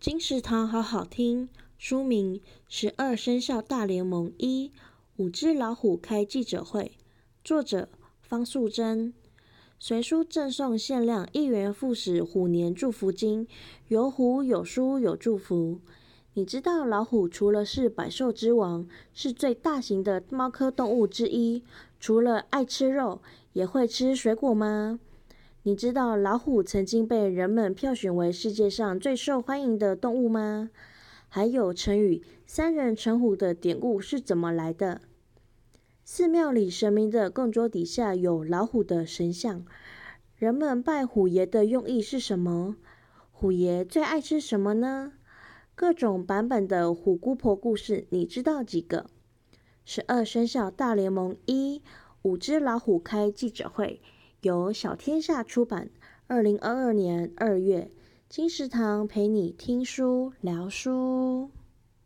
金石堂好好听，书名《十二生肖大联盟一五只老虎开记者会》，作者方素珍。随书赠送限量一元复始虎年祝福金，有虎有书有祝福。你知道老虎除了是百兽之王，是最大型的猫科动物之一，除了爱吃肉，也会吃水果吗？你知道老虎曾经被人们票选为世界上最受欢迎的动物吗？还有成语“三人成虎”的典故是怎么来的？寺庙里神明的供桌底下有老虎的神像，人们拜虎爷的用意是什么？虎爷最爱吃什么呢？各种版本的虎姑婆故事，你知道几个？十二生肖大联盟一五只老虎开记者会，由小天下出版，二零二二年二月，金石堂陪你听书聊书。